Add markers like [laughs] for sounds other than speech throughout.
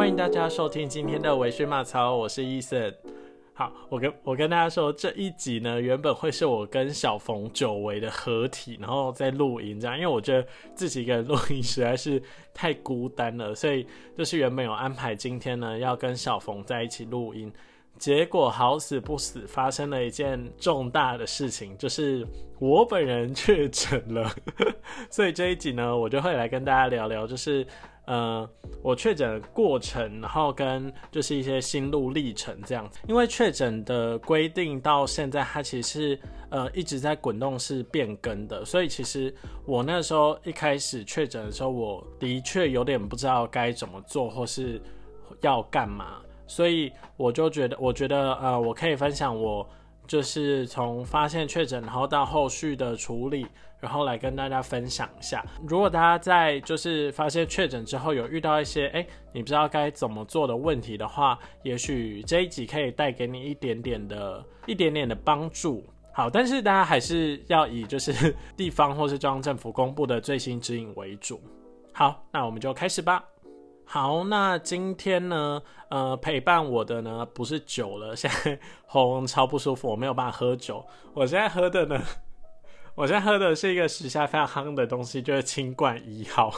欢迎大家收听今天的微醺马槽，我是伊森。好，我跟我跟大家说，这一集呢，原本会是我跟小冯久违的合体，然后再录音这样，因为我觉得自己一个人录音实在是太孤单了，所以就是原本有安排今天呢要跟小冯在一起录音，结果好死不死发生了一件重大的事情，就是我本人确诊了，所以这一集呢，我就会来跟大家聊聊，就是。呃，我确诊过程，然后跟就是一些心路历程这样子。因为确诊的规定到现在，它其实是呃一直在滚动式变更的，所以其实我那时候一开始确诊的时候，我的确有点不知道该怎么做或是要干嘛，所以我就觉得，我觉得呃，我可以分享我。就是从发现确诊，然后到后续的处理，然后来跟大家分享一下。如果大家在就是发现确诊之后有遇到一些哎你不知道该怎么做的问题的话，也许这一集可以带给你一点点的一点点的帮助。好，但是大家还是要以就是 [laughs] 地方或是中央政府公布的最新指引为主。好，那我们就开始吧。好，那今天呢，呃，陪伴我的呢不是酒了，[laughs] 现在喉咙超不舒服，我没有办法喝酒。我现在喝的呢，[laughs] 我现在喝的是一个时下非常夯的东西，就是清冠一号。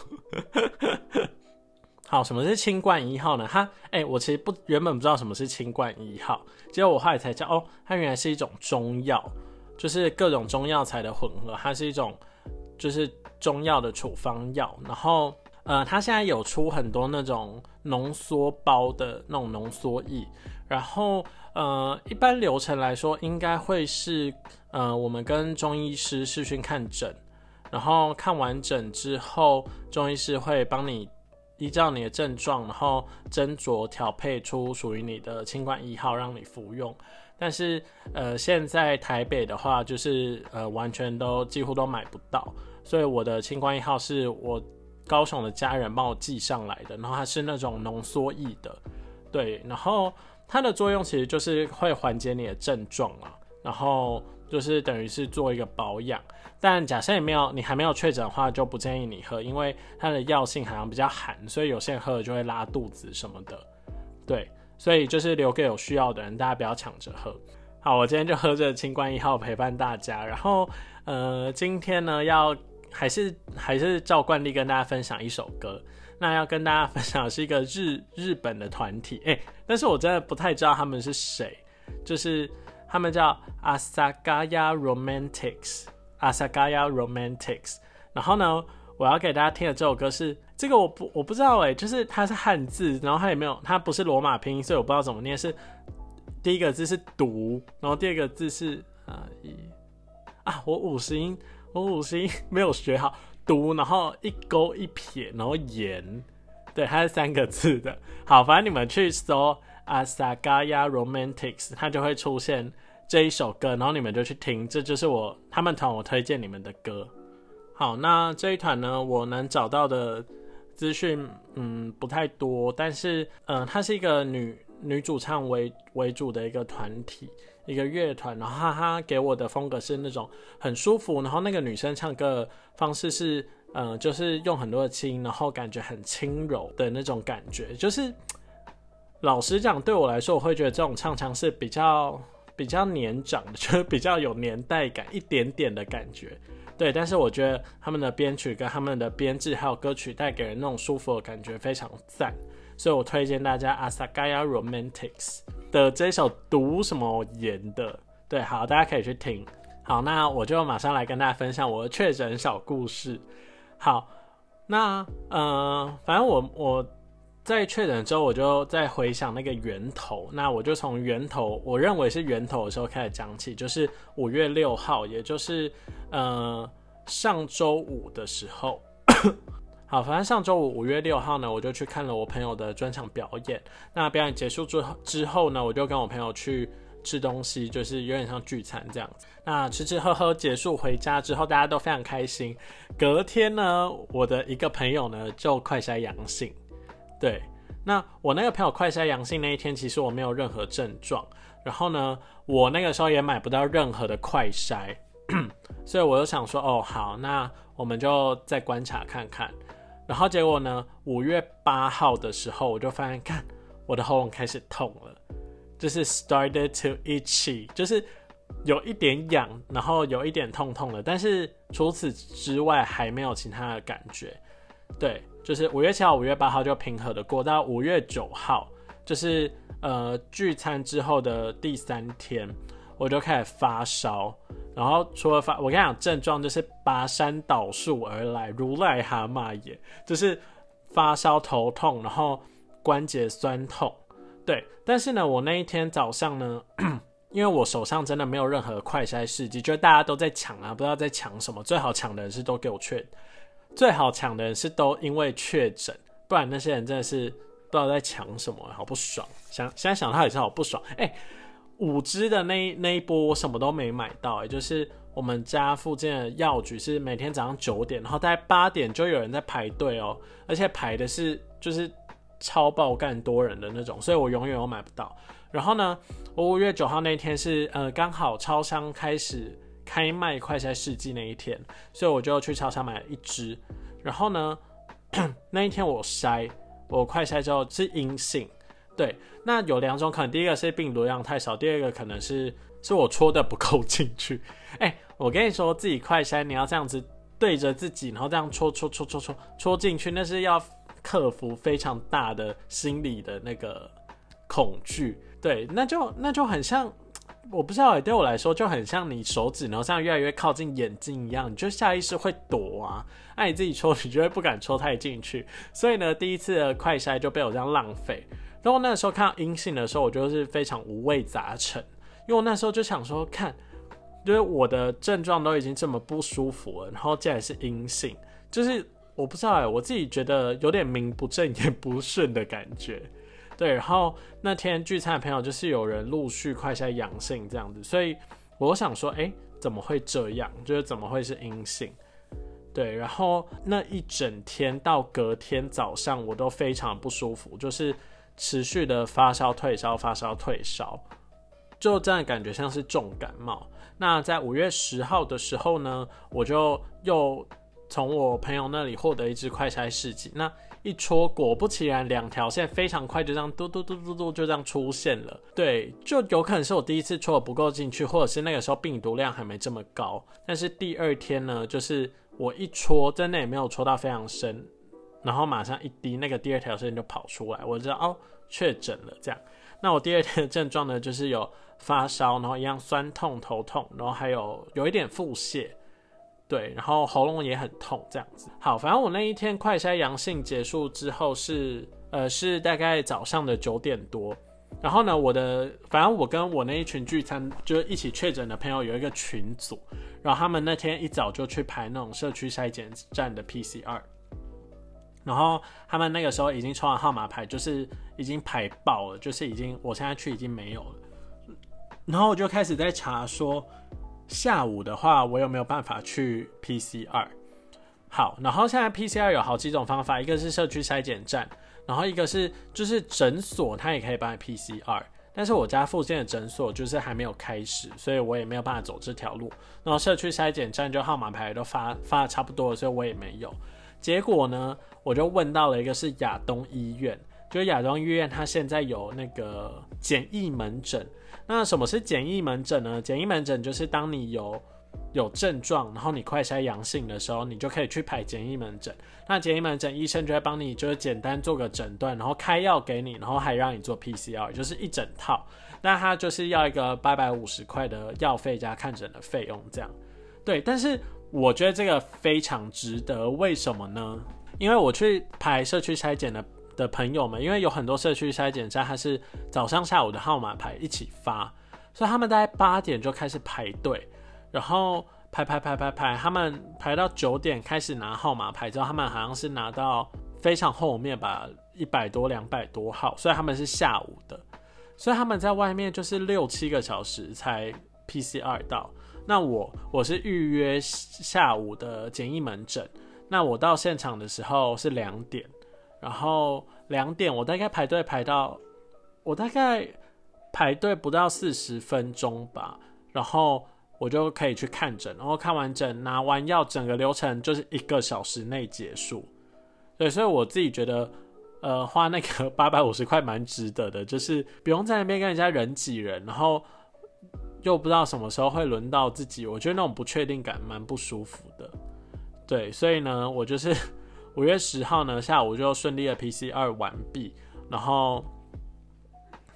[laughs] 好，什么是清冠一号呢？它，哎，我其实不原本不知道什么是清冠一号，结果我后来才知道，哦，它原来是一种中药，就是各种中药材的混合，它是一种就是中药的处方药，然后。呃，它现在有出很多那种浓缩包的那种浓缩液，然后呃，一般流程来说，应该会是呃，我们跟中医师视讯看诊，然后看完诊之后，中医师会帮你依照你的症状，然后斟酌调配出属于你的清冠一号让你服用。但是呃，现在台北的话，就是呃，完全都几乎都买不到，所以我的清冠一号是我。高雄的家人帮我寄上来的，然后它是那种浓缩液的，对，然后它的作用其实就是会缓解你的症状啊，然后就是等于是做一个保养。但假设你没有，你还没有确诊的话，就不建议你喝，因为它的药性好像比较寒，所以有些人喝了就会拉肚子什么的。对，所以就是留给有需要的人，大家不要抢着喝。好，我今天就喝着清冠一号陪伴大家，然后呃，今天呢要。还是还是照惯例跟大家分享一首歌。那要跟大家分享的是一个日 [laughs] 日本的团体，哎，但是我真的不太知道他们是谁。就是他们叫 Asagaya Romantics，Asagaya Romantics。然后呢，我要给大家听的这首歌是这个，我不我不知道哎，就是它是汉字，然后它也没有，它不是罗马拼音，所以我不知道怎么念。是第一个字是读，然后第二个字是啊一啊，我五十音。我五星没有学好读，然后一勾一撇，然后言，对，它是三个字的。好，反正你们去搜 Asagaya Romantics，它就会出现这一首歌，然后你们就去听，这就是我他们团我推荐你们的歌。好，那这一团呢，我能找到的资讯，嗯，不太多，但是，嗯，它是一个女女主唱为为主的一个团体。一个乐团，然后他给我的风格是那种很舒服，然后那个女生唱歌方式是，嗯，就是用很多的轻，然后感觉很轻柔的那种感觉。就是老实讲，对我来说，我会觉得这种唱腔是比较比较年长的，就是比较有年代感一点点的感觉。对，但是我觉得他们的编曲跟他们的编制还有歌曲带给人那种舒服的感觉非常赞。所以我推荐大家 Asagaya Romantics 的这首读什么言的，对，好，大家可以去听。好，那我就马上来跟大家分享我的确诊小故事。好，那呃，反正我我在确诊之后，我就在回想那个源头。那我就从源头，我认为是源头的时候开始讲起，就是五月六号，也就是呃上周五的时候。好，反正上周五五月六号呢，我就去看了我朋友的专场表演。那表演结束之后之后呢，我就跟我朋友去吃东西，就是有点像聚餐这样子。那吃吃喝喝结束回家之后，大家都非常开心。隔天呢，我的一个朋友呢就快筛阳性。对，那我那个朋友快筛阳性那一天，其实我没有任何症状。然后呢，我那个时候也买不到任何的快筛，[coughs] 所以我就想说，哦，好，那我们就再观察看看。然后结果呢，五月八号的时候，我就发现，看我的喉咙开始痛了，就是 started to itchy，就是有一点痒，然后有一点痛痛的，但是除此之外还没有其他的感觉。对，就是五月七号、五月八号就平和的过，到五月九号，就是呃聚餐之后的第三天，我就开始发烧。然后除了发，我跟你讲，症状就是拔山倒树而来，如癞蛤蟆也，就是发烧、头痛，然后关节酸痛。对，但是呢，我那一天早上呢，[clears throat] 因为我手上真的没有任何快筛试剂，就大家都在抢啊，不知道在抢什么。最好抢的人是都给我确，最好抢的人是都因为确诊，不然那些人真的是不知道在抢什么，好不爽。想现在想他也是好不爽，哎。五支的那那一波我什么都没买到，哎，就是我们家附近的药局是每天早上九点，然后大概八点就有人在排队哦，而且排的是就是超爆干多人的那种，所以我永远都买不到。然后呢，我五月九号那天是呃刚好超商开始开卖快筛试剂那一天，所以我就去超商买了一支。然后呢，[clears throat] 那一天我筛我快筛之后是阴性。对，那有两种可能，第一个是病毒量太少，第二个可能是是我戳的不够进去。[laughs] 哎，我跟你说，自己快筛你要这样子对着自己，然后这样戳戳戳戳戳戳进去，那是要克服非常大的心理的那个恐惧。对，那就那就很像，我不知道诶，对我来说就很像你手指然后这样越来越靠近眼睛一样，你就下意识会躲啊。那你自己戳，你就会不敢戳太进去。所以呢，第一次的快筛就被我这样浪费。然后那时候看到阴性的时候，我就是非常五味杂陈，因为我那时候就想说，看，因为我的症状都已经这么不舒服了，然后竟然是阴性，就是我不知道哎，我自己觉得有点名不正言不顺的感觉。对，然后那天聚餐的朋友就是有人陆续快筛阳性这样子，所以我想说，哎，怎么会这样？就是怎么会是阴性？对，然后那一整天到隔天早上，我都非常不舒服，就是。持续的发烧、退烧、发烧、退烧，就这样感觉像是重感冒。那在五月十号的时候呢，我就又从我朋友那里获得一支快筛试剂，那一戳，果不其然，两条线非常快就这样嘟嘟嘟嘟嘟就这样出现了。对，就有可能是我第一次戳不够进去，或者是那个时候病毒量还没这么高。但是第二天呢，就是我一戳，真的也没有戳到非常深。然后马上一滴，那个第二条线就跑出来，我知道哦，确诊了。这样，那我第二天的症状呢，就是有发烧，然后一样酸痛、头痛，然后还有有一点腹泻，对，然后喉咙也很痛，这样子。好，反正我那一天快筛阳性结束之后是，呃，是大概早上的九点多。然后呢，我的反正我跟我那一群聚餐就是一起确诊的朋友有一个群组，然后他们那天一早就去排那种社区筛检站的 PCR。然后他们那个时候已经抽完号码牌，就是已经排爆了，就是已经我现在去已经没有了。然后我就开始在查说，下午的话我有没有办法去 PCR？好，然后现在 PCR 有好几种方法，一个是社区筛检站，然后一个是就是诊所，它也可以帮你 PCR。但是我家附近的诊所就是还没有开始，所以我也没有办法走这条路。然后社区筛检站就号码牌都发发的差不多了，所以我也没有。结果呢，我就问到了一个是亚东医院，就是亚东医院，它现在有那个简易门诊。那什么是简易门诊呢？简易门诊就是当你有有症状，然后你快筛阳性的时候，你就可以去排简易门诊。那简易门诊医生就会帮你，就是简单做个诊断，然后开药给你，然后还让你做 PCR，就是一整套。那他就是要一个八百五十块的药费加看诊的费用，这样。对，但是。我觉得这个非常值得，为什么呢？因为我去排社区筛检的的朋友们，因为有很多社区筛检站，它是早上、下午的号码牌一起发，所以他们大概八点就开始排队，然后排排排排排，他们排到九点开始拿号码牌之后，他们好像是拿到非常后面吧，一百多、两百多号，所以他们是下午的，所以他们在外面就是六七个小时才 PCR 到。那我我是预约下午的简易门诊，那我到现场的时候是两点，然后两点我大概排队排到，我大概排队不到四十分钟吧，然后我就可以去看诊，然后看完诊拿完药，整个流程就是一个小时内结束，对，所以我自己觉得，呃，花那个八百五十块蛮值得的，就是不用在那边跟人家人挤人，然后又不知道什么时候会轮到自己，我觉得那种不确定感蛮不舒服的。对，所以呢，我就是 [laughs] 五月十号呢下午就顺利的 PCR 完毕，然后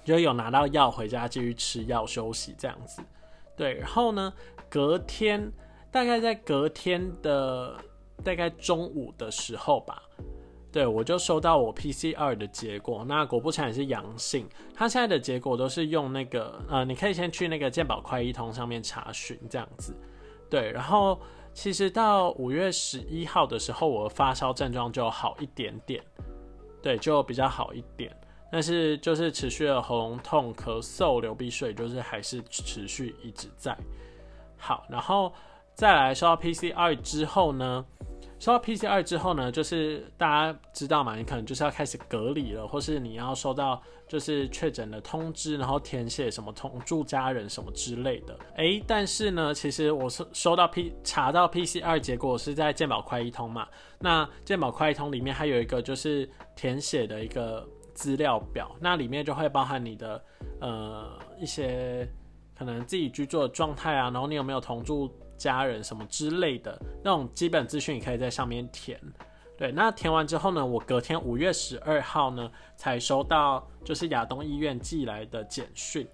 就有拿到药回家继续吃药休息这样子。对，然后呢，隔天大概在隔天的大概中午的时候吧，对我就收到我 PCR 的结果，那果不其然是阳性。他现在的结果都是用那个呃，你可以先去那个健保快一通上面查询这样子。对，然后其实到五月十一号的时候，我发烧症状就好一点点，对，就比较好一点。但是就是持续的喉咙痛、咳嗽、流鼻水，就是还是持续一直在。好，然后再来收到 PCR 之后呢，收到 PCR 之后呢，就是大家知道嘛，你可能就是要开始隔离了，或是你要收到就是确诊的通知，然后填写什么同住家人什么之类的。诶，但是呢，其实我收收到 P 查到 PCR 结果是在健保快一通嘛，那健保快一通里面还有一个就是填写的一个。资料表，那里面就会包含你的呃一些可能自己居住的状态啊，然后你有没有同住家人什么之类的那种基本资讯，你可以在上面填。对，那填完之后呢，我隔天五月十二号呢才收到就是亚东医院寄来的简讯。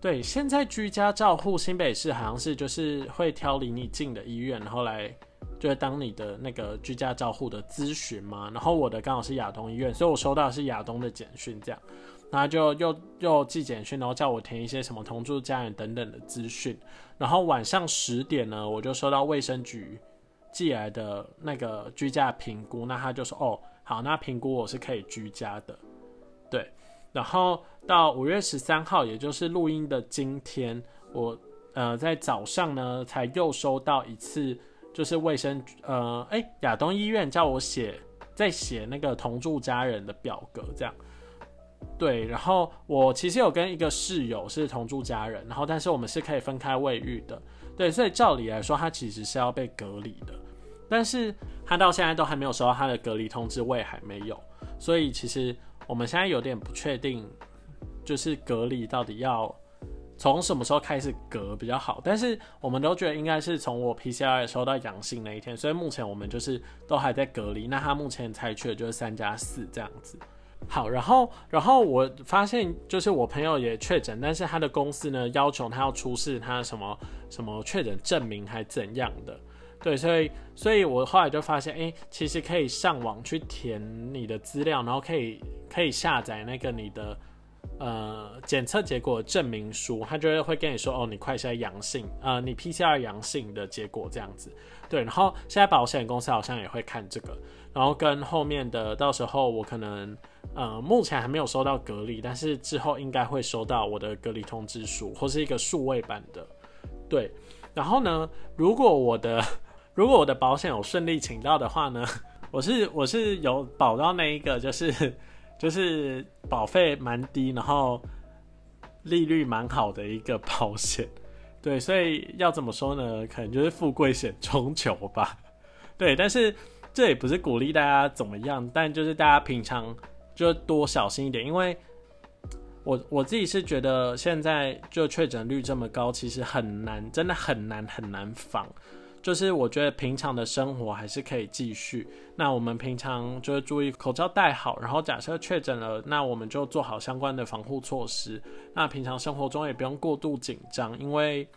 对，现在居家照护新北市好像是就是会挑离你近的医院，然后来。就是当你的那个居家照护的咨询嘛，然后我的刚好是亚东医院，所以我收到是亚东的简讯，这样，然后就又又寄简讯，然后叫我填一些什么同住家人等等的资讯，然后晚上十点呢，我就收到卫生局寄来的那个居家评估，那他就说哦，好，那评估我是可以居家的，对，然后到五月十三号，也就是录音的今天，我呃在早上呢才又收到一次。就是卫生呃，哎，亚东医院叫我写，在写那个同住家人的表格，这样。对，然后我其实有跟一个室友是同住家人，然后但是我们是可以分开卫浴的，对，所以照理来说他其实是要被隔离的，但是他到现在都还没有收到他的隔离通知，我也还没有，所以其实我们现在有点不确定，就是隔离到底要。从什么时候开始隔比较好？但是我们都觉得应该是从我 PCR 收到阳性那一天，所以目前我们就是都还在隔离。那他目前采取的就是三加四这样子。好，然后然后我发现就是我朋友也确诊，但是他的公司呢要求他要出示他什么什么确诊证明还怎样的？对，所以所以我后来就发现，哎，其实可以上网去填你的资料，然后可以可以下载那个你的。呃，检测结果证明书，他就会跟你说，哦，你快筛阳性，呃，你 PCR 阳性的结果这样子，对。然后现在保险公司好像也会看这个，然后跟后面的，到时候我可能，呃，目前还没有收到隔离，但是之后应该会收到我的隔离通知书，或是一个数位版的，对。然后呢，如果我的 [laughs] 如果我的保险有顺利请到的话呢，我是我是有保到那一个就是。[laughs] 就是保费蛮低，然后利率蛮好的一个保险，对，所以要怎么说呢？可能就是富贵险中求吧，对。但是这也不是鼓励大家怎么样，但就是大家平常就多小心一点，因为我我自己是觉得现在就确诊率这么高，其实很难，真的很难很难防。就是我觉得平常的生活还是可以继续。那我们平常就是注意口罩戴好，然后假设确诊了，那我们就做好相关的防护措施。那平常生活中也不用过度紧张，因为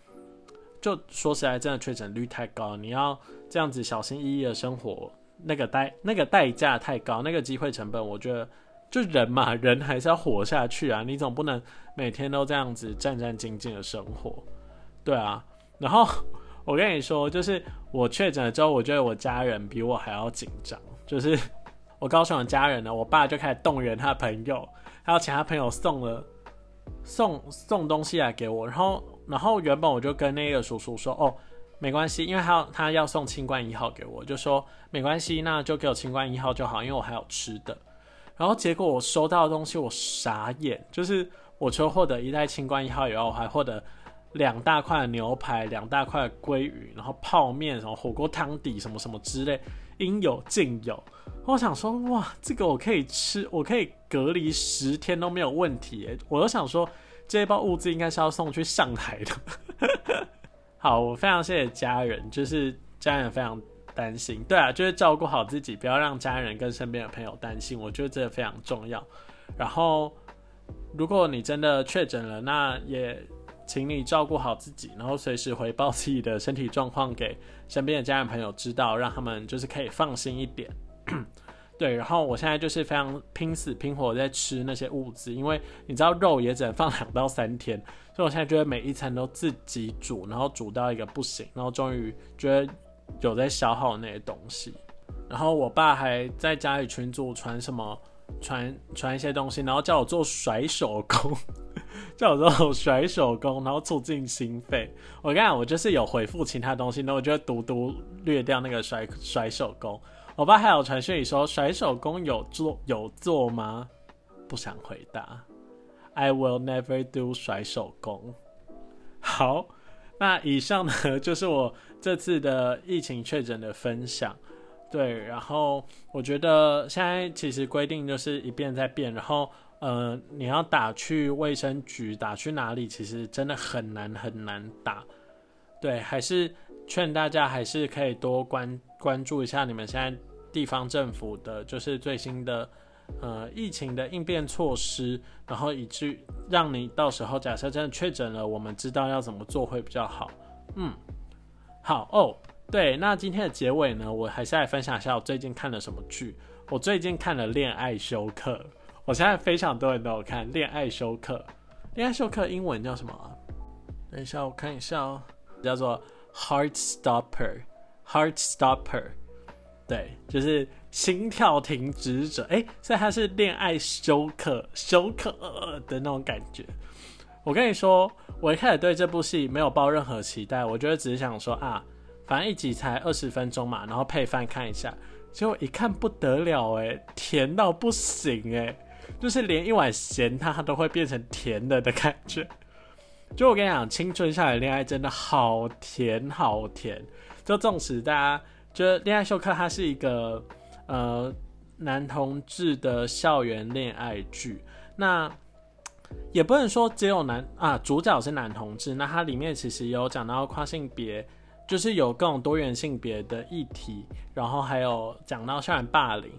就说实在，真的确诊率太高，你要这样子小心翼翼的生活，那个代那个代价太高，那个机会成本，我觉得就人嘛，人还是要活下去啊，你总不能每天都这样子战战兢兢的生活，对啊，然后。我跟你说，就是我确诊了之后，我觉得我家人比我还要紧张。就是我告诉我家人呢，我爸就开始动员他的朋友，还有其他朋友送了送送东西来给我。然后，然后原本我就跟那个叔叔说：“哦，没关系，因为他要他要送清冠一号给我，就说没关系，那就给我清冠一号就好，因为我还有吃的。”然后结果我收到的东西，我傻眼，就是我除了获得一袋清冠一号以外，我还获得。两大块牛排，两大块鲑鱼，然后泡面，什么火锅汤底，什么什么之类，应有尽有。我想说，哇，这个我可以吃，我可以隔离十天都没有问题。我都想说，这一包物资应该是要送去上海的。好，我非常谢谢家人，就是家人非常担心。对啊，就是照顾好自己，不要让家人跟身边的朋友担心。我觉得这个非常重要。然后，如果你真的确诊了，那也。请你照顾好自己，然后随时回报自己的身体状况给身边的家人朋友知道，让他们就是可以放心一点。对，然后我现在就是非常拼死拼活在吃那些物资，因为你知道肉也只能放两到三天，所以我现在觉得每一餐都自己煮，然后煮到一个不行，然后终于觉得有在消耗那些东西。然后我爸还在家里群组传什么传传一些东西，然后叫我做甩手工。[laughs] 叫我做甩手工，然后促进心肺。我跟你讲，我就是有回复其他东西，那我就读读略掉那个甩甩手工。我爸还有传讯你说甩手工有做有做吗？不想回答。I will never do 甩手工。好，那以上呢就是我这次的疫情确诊的分享。对，然后我觉得现在其实规定就是一变再变，然后。呃，你要打去卫生局，打去哪里？其实真的很难很难打。对，还是劝大家还是可以多关关注一下你们现在地方政府的，就是最新的呃疫情的应变措施，然后以至让你到时候假设真的确诊了，我们知道要怎么做会比较好。嗯，好哦。对，那今天的结尾呢，我还是来分享一下我最近看了什么剧。我最近看了《恋爱休克》。我现在非常多人都有看《恋爱休克》，《恋爱休克》英文叫什么？等一下，我看一下哦，叫做《Heart Stopper》，《Heart Stopper》，对，就是心跳停止者。哎，所以它是恋爱休克，休克的那种感觉。我跟你说，我一开始对这部戏没有抱任何期待，我觉得只是想说啊，反正一集才二十分钟嘛，然后配饭看一下。结果一看不得了，哎，甜到不行，哎。就是连一碗咸汤它都会变成甜的的感觉。就我跟你讲，青春校园恋爱真的好甜好甜。就纵使大家觉得《恋爱秀课》它是一个呃男同志的校园恋爱剧，那也不能说只有男啊，主角是男同志，那它里面其实有讲到跨性别，就是有各种多元性别的议题，然后还有讲到校园霸凌。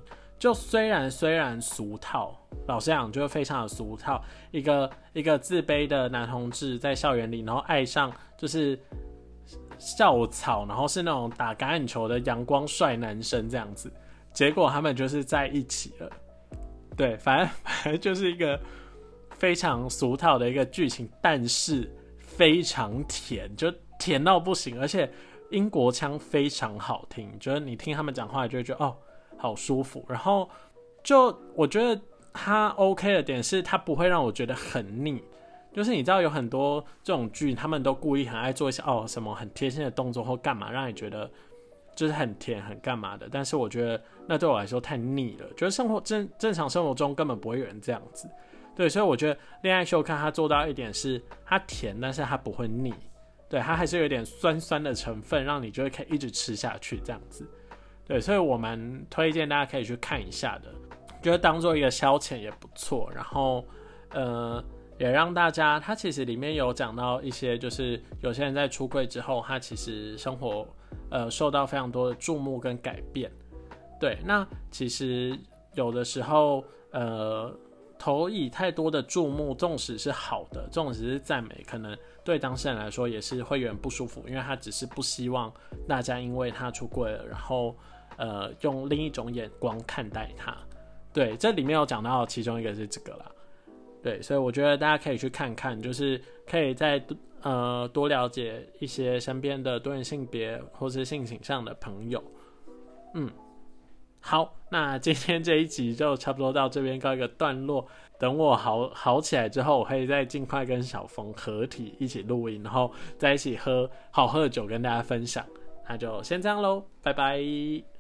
就虽然虽然俗套，老实讲，就非常的俗套。一个一个自卑的男同志在校园里，然后爱上就是校草，然后是那种打橄榄球的阳光帅男生这样子，结果他们就是在一起了。[laughs] 对，反正反正就是一个非常俗套的一个剧情，但是非常甜，就甜到不行，而且英国腔非常好听，就是你听他们讲话就会觉得哦。好舒服，然后就我觉得它 OK 的点是，它不会让我觉得很腻。就是你知道有很多这种剧，他们都故意很爱做一些哦什么很贴心的动作或干嘛，让你觉得就是很甜很干嘛的。但是我觉得那对我来说太腻了，就是生活正正常生活中根本不会有人这样子。对，所以我觉得恋爱秀看它做到一点是它甜，但是它不会腻。对，它还是有点酸酸的成分，让你就会可以一直吃下去这样子。对，所以我蛮推荐大家可以去看一下的，觉得当做一个消遣也不错。然后，呃，也让大家，它其实里面有讲到一些，就是有些人在出柜之后，他其实生活呃受到非常多的注目跟改变。对，那其实有的时候，呃，投以太多的注目，纵使是好的，纵使是赞美，可能对当事人来说也是会有点不舒服，因为他只是不希望大家因为他出柜了，然后。呃，用另一种眼光看待他，对，这里面有讲到，其中一个是这个啦，对，所以我觉得大家可以去看看，就是可以在呃多了解一些身边的多元性别或是性倾向的朋友，嗯，好，那今天这一集就差不多到这边告一个段落，等我好好起来之后，我可以再尽快跟小峰合体一起录音，然后在一起喝好喝的酒跟大家分享，那就先这样喽，拜拜。